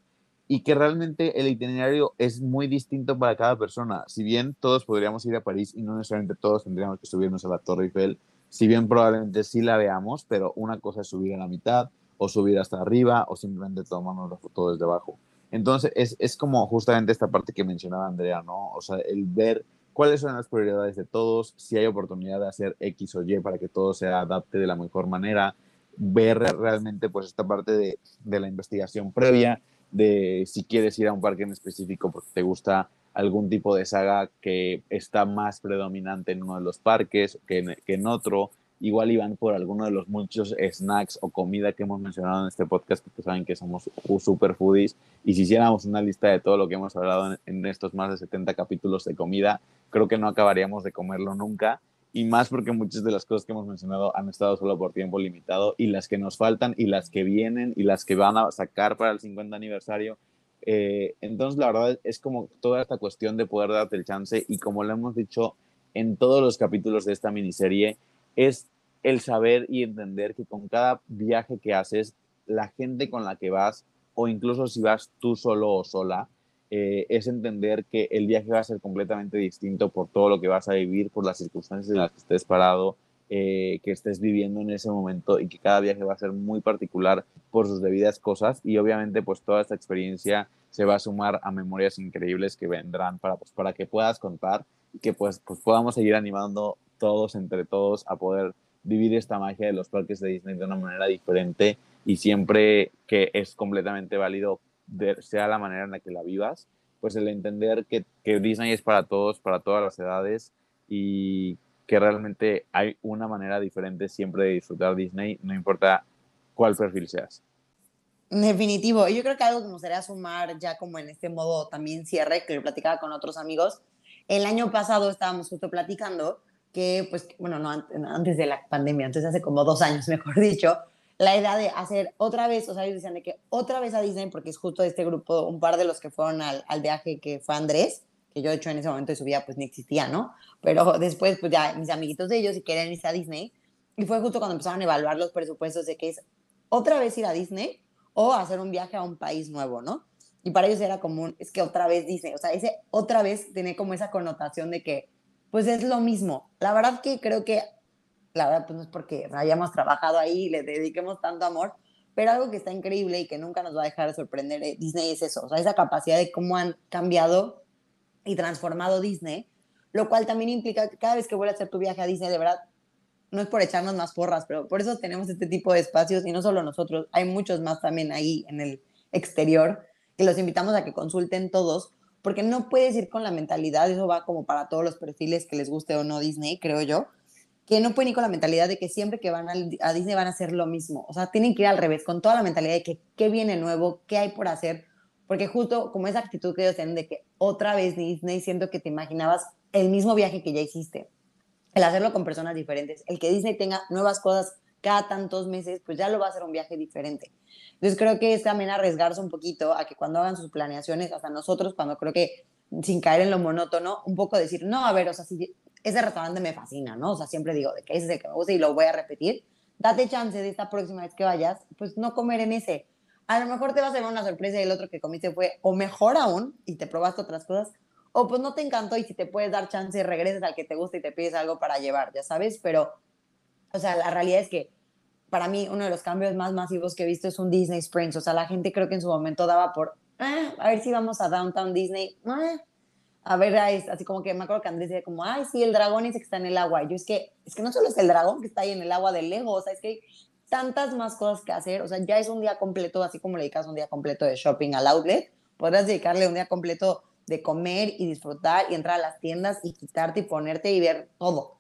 y que realmente el itinerario es muy distinto para cada persona. Si bien todos podríamos ir a París y no necesariamente todos tendríamos que subirnos a la Torre Eiffel, si bien probablemente sí la veamos, pero una cosa es subir a la mitad, o subir hasta arriba o simplemente tomarnos la foto desde abajo. Entonces, es, es como justamente esta parte que mencionaba Andrea, ¿no? O sea, el ver cuáles son las prioridades de todos, si hay oportunidad de hacer X o Y para que todo se adapte de la mejor manera, ver realmente pues esta parte de, de, la investigación previa, de si quieres ir a un parque en específico porque te gusta algún tipo de saga que está más predominante en uno de los parques que que en otro, igual iban por alguno de los muchos snacks o comida que hemos mencionado en este podcast, porque saben que somos super foodies, y si hiciéramos una lista de todo lo que hemos hablado en, estos más de 70 capítulos de comida, creo que no acabaríamos de comerlo nunca, y más porque muchas de las cosas que hemos mencionado han estado solo por tiempo limitado, y las que nos faltan, y las que vienen, y las que van a sacar para el 50 aniversario, eh, entonces, la verdad es como toda esta cuestión de poder darte el chance y como lo hemos dicho en todos los capítulos de esta miniserie, es el saber y entender que con cada viaje que haces, la gente con la que vas, o incluso si vas tú solo o sola, eh, es entender que el viaje va a ser completamente distinto por todo lo que vas a vivir, por las circunstancias en las que estés parado, eh, que estés viviendo en ese momento y que cada viaje va a ser muy particular por sus debidas cosas. Y obviamente pues toda esta experiencia se va a sumar a memorias increíbles que vendrán para, pues, para que puedas contar y que pues, pues podamos seguir animando todos entre todos a poder vivir esta magia de los parques de Disney de una manera diferente y siempre que es completamente válido, sea la manera en la que la vivas, pues el entender que, que Disney es para todos, para todas las edades y que realmente hay una manera diferente siempre de disfrutar Disney, no importa cuál perfil seas. Definitivo. Yo creo que algo que me gustaría sumar ya como en este modo también cierre, que lo platicaba con otros amigos. El año pasado estábamos justo platicando que, pues, bueno, no antes de la pandemia, antes hace como dos años, (laughs) mejor dicho, la idea de hacer otra vez, o sea, ellos decían de que otra vez a Disney, porque es justo este grupo, un par de los que fueron al, viaje que fue Andrés, que yo de hecho en ese momento de su vida pues ni existía, ¿no? Pero (laughs) después pues ya mis amiguitos de ellos y querían irse a Disney, y fue justo cuando empezaron a evaluar los presupuestos de que es otra vez ir a Disney o hacer un viaje a un país nuevo, ¿no? Y para ellos era común, es que otra vez Disney, o sea, ese otra vez tiene como esa connotación de que pues es lo mismo. La verdad que creo que, la verdad, pues no es porque hayamos trabajado ahí y le dediquemos tanto amor, pero algo que está increíble y que nunca nos va a dejar de sorprender de Disney es eso, esa capacidad de cómo han cambiado y transformado Disney, lo cual también implica que cada vez que vuelvas a hacer tu viaje a Disney, de verdad, no es por echarnos más porras, pero por eso tenemos este tipo de espacios y no solo nosotros, hay muchos más también ahí en el exterior que los invitamos a que consulten todos porque no puedes ir con la mentalidad, eso va como para todos los perfiles que les guste o no Disney, creo yo, que no pueden ir con la mentalidad de que siempre que van a Disney van a hacer lo mismo, o sea, tienen que ir al revés, con toda la mentalidad de que qué viene nuevo, qué hay por hacer, porque justo como esa actitud que ellos tienen de que otra vez Disney, siento que te imaginabas el mismo viaje que ya hiciste, el hacerlo con personas diferentes, el que Disney tenga nuevas cosas cada tantos meses, pues ya lo va a hacer un viaje diferente. Entonces creo que es también arriesgarse un poquito a que cuando hagan sus planeaciones, hasta nosotros, cuando creo que sin caer en lo monótono, un poco decir, no, a ver, o sea, si ese restaurante me fascina, ¿no? O sea, siempre digo de que ese es el que me gusta y lo voy a repetir. Date chance de esta próxima vez que vayas, pues no comer en ese. A lo mejor te va a hacer una sorpresa y el otro que comiste fue, o mejor aún, y te probaste otras cosas, o pues no te encantó y si te puedes dar chance, regresas al que te gusta y te pides algo para llevar, ya sabes, pero o sea, la realidad es que para mí uno de los cambios más masivos que he visto es un Disney Springs. O sea, la gente creo que en su momento daba por, ah, a ver si vamos a Downtown Disney. Ah, a ver, así como que me acuerdo que Andrés decía como, ay, sí, el dragón ese que está en el agua. yo es que, es que no solo es el dragón que está ahí en el agua del Lego, o sea, es que tantas más cosas que hacer, o sea, ya es un día completo, así como le dedicas un día completo de shopping al outlet, podrás dedicarle un día completo de comer y disfrutar y entrar a las tiendas y quitarte y ponerte y ver todo.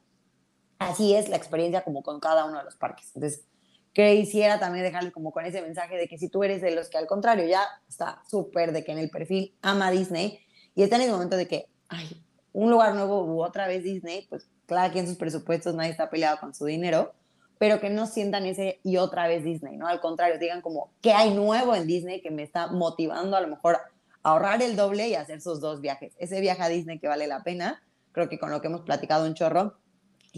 Así es la experiencia como con cada uno de los parques. Entonces, quisiera también dejarle como con ese mensaje de que si tú eres de los que al contrario ya está súper de que en el perfil ama Disney y está en el momento de que, ay, un lugar nuevo u otra vez Disney, pues claro que en sus presupuestos nadie está peleado con su dinero, pero que no sientan ese y otra vez Disney, ¿no? Al contrario, digan como, ¿qué hay nuevo en Disney que me está motivando a lo mejor a ahorrar el doble y hacer sus dos viajes? Ese viaje a Disney que vale la pena, creo que con lo que hemos platicado un chorro,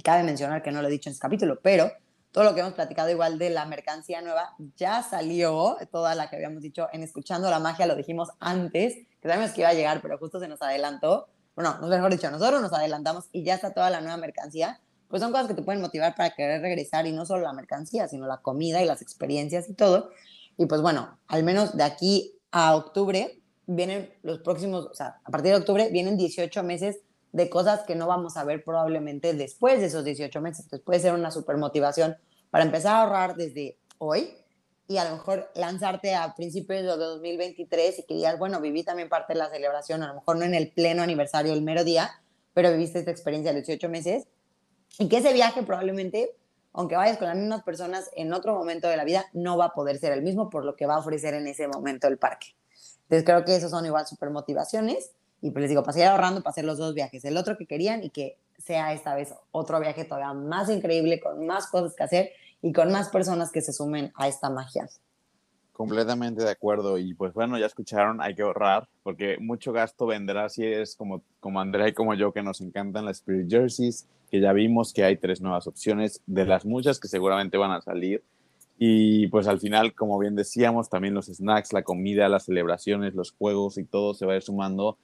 y cabe mencionar que no lo he dicho en este capítulo, pero todo lo que hemos platicado igual de la mercancía nueva ya salió, toda la que habíamos dicho en Escuchando la Magia, lo dijimos antes, que sabemos que iba a llegar, pero justo se nos adelantó. Bueno, mejor dicho, nosotros nos adelantamos y ya está toda la nueva mercancía. Pues son cosas que te pueden motivar para querer regresar y no solo la mercancía, sino la comida y las experiencias y todo. Y pues bueno, al menos de aquí a octubre vienen los próximos, o sea, a partir de octubre vienen 18 meses de cosas que no vamos a ver probablemente después de esos 18 meses. Entonces puede ser una super motivación para empezar a ahorrar desde hoy y a lo mejor lanzarte a principios de 2023 y que digas, bueno, viví también parte de la celebración, a lo mejor no en el pleno aniversario, el mero día, pero viviste esta experiencia de 18 meses y que ese viaje probablemente, aunque vayas con las mismas personas en otro momento de la vida, no va a poder ser el mismo por lo que va a ofrecer en ese momento el parque. Entonces creo que esos son igual super motivaciones y pues les digo, para seguir ahorrando, para hacer los dos viajes, el otro que querían y que sea esta vez otro viaje todavía más increíble, con más cosas que hacer y con más personas que se sumen a esta magia. Completamente de acuerdo. Y pues bueno, ya escucharon, hay que ahorrar, porque mucho gasto vendrá si es como, como Andrea y como yo, que nos encantan las Spirit Jerseys, que ya vimos que hay tres nuevas opciones de las muchas que seguramente van a salir. Y pues al final, como bien decíamos, también los snacks, la comida, las celebraciones, los juegos y todo se va a ir sumando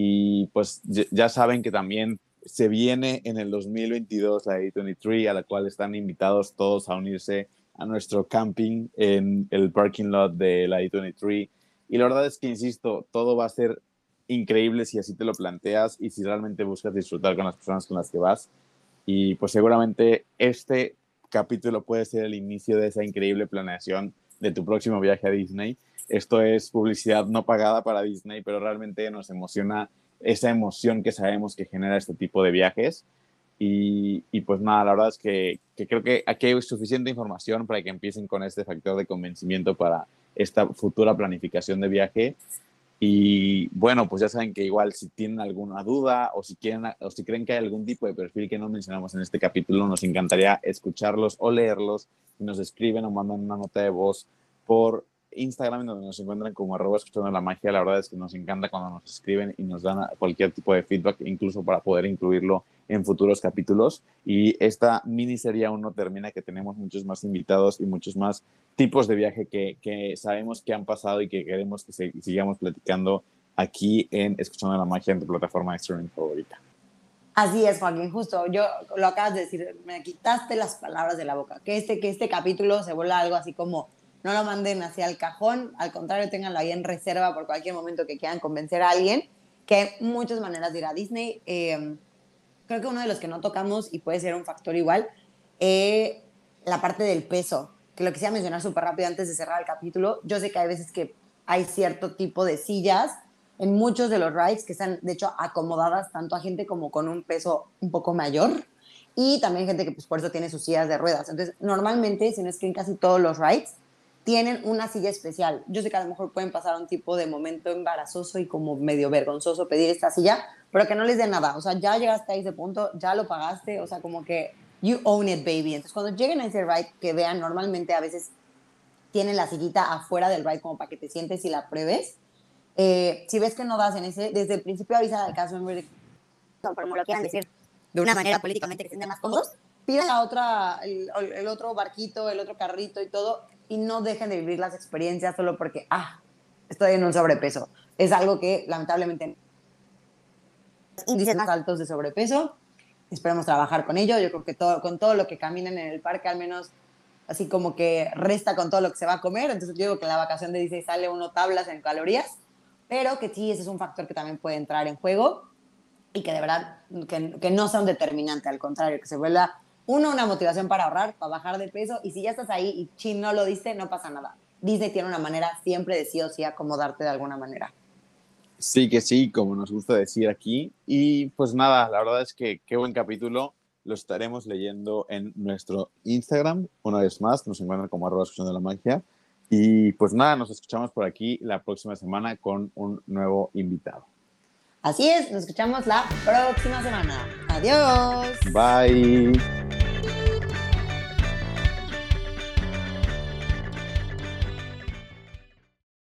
y pues ya saben que también se viene en el 2022 la A23, a la cual están invitados todos a unirse a nuestro camping en el parking lot de la A23. Y la verdad es que, insisto, todo va a ser increíble si así te lo planteas y si realmente buscas disfrutar con las personas con las que vas. Y pues seguramente este capítulo puede ser el inicio de esa increíble planeación de tu próximo viaje a Disney esto es publicidad no pagada para Disney, pero realmente nos emociona esa emoción que sabemos que genera este tipo de viajes. Y, pues nada, la verdad es que, creo que aquí hay suficiente información para que empiecen con este factor de convencimiento para esta futura planificación de viaje. Y bueno, pues ya saben que igual si tienen alguna duda o si, quieren, o si creen que hay algún tipo de perfil que no mencionamos en este capítulo, nos encantaría escucharlos o leerlos. Y nos escriben o mandan una nota de voz por Instagram, donde nos encuentran como arroba escuchando la magia. La verdad es que nos encanta cuando nos escriben y nos dan cualquier tipo de feedback, incluso para poder incluirlo en futuros capítulos. Y esta miniserie aún no termina, que tenemos muchos más invitados y muchos más tipos de viaje que, que sabemos que han pasado y que queremos que sigamos platicando aquí en Escuchando la Magia en tu plataforma de streaming favorita. Así es, Joaquín, justo. Yo lo acabas de decir, me quitaste las palabras de la boca. Que este, que este capítulo se vuelva algo así como no lo manden hacia el cajón, al contrario, tenganlo ahí en reserva por cualquier momento que quieran convencer a alguien, que hay muchas maneras de ir a Disney. Em, creo que uno de los que no tocamos y puede ser un factor igual, eh, la parte del peso, que lo quisiera mencionar súper rápido antes de cerrar el capítulo. Yo sé que hay veces que hay cierto tipo de sillas en muchos de los rides que están, de hecho, acomodadas tanto a gente como con un peso un poco mayor y también gente que pues, por eso tiene sus sillas de ruedas. Entonces, normalmente, si no es que en casi todos los rides, tienen una silla especial. Yo sé que a lo mejor pueden pasar un tipo de momento embarazoso y como medio vergonzoso pedir esta silla, pero que no les dé nada. O sea, ya llegaste a ese punto, ya lo pagaste, o sea, como que you own it, baby. Entonces, cuando lleguen a ese ride, que vean, normalmente a veces tienen la sillita afuera del ride como para que te sientes y la pruebes. Eh, si ves que no das en ese, desde el principio avisa al caso member de como lo quieran decir de una manera políticamente que estén más cómodos, piden la otra, el, el, otro barquito, el otro carrito y todo, y no dejen de vivir las experiencias solo porque, ah, estoy en un sobrepeso. Es algo que lamentablemente índices más altos de sobrepeso. Esperemos trabajar con ello. Yo creo que todo, con todo lo que caminen en el parque, al menos así como que resta con todo lo que se va a comer. Entonces yo digo que en la vacación de Disney sale uno tablas en calorías, pero que sí, ese es un factor que también puede entrar en juego y que de verdad, que, que no sea un determinante, al contrario, que se vuelva uno, una motivación para ahorrar, para bajar de peso, y si ya estás ahí y chin no lo diste, no pasa nada. Disney tiene una manera siempre de sí o sí acomodarte de alguna manera. Sí, que sí, como nos gusta decir aquí. Y pues nada, la verdad es que qué buen capítulo. Lo estaremos leyendo en nuestro Instagram. Una vez más, nos encuentran como arroba de la magia. Y pues nada, nos escuchamos por aquí la próxima semana con un nuevo invitado. Así es, nos escuchamos la próxima semana. Adiós. Bye.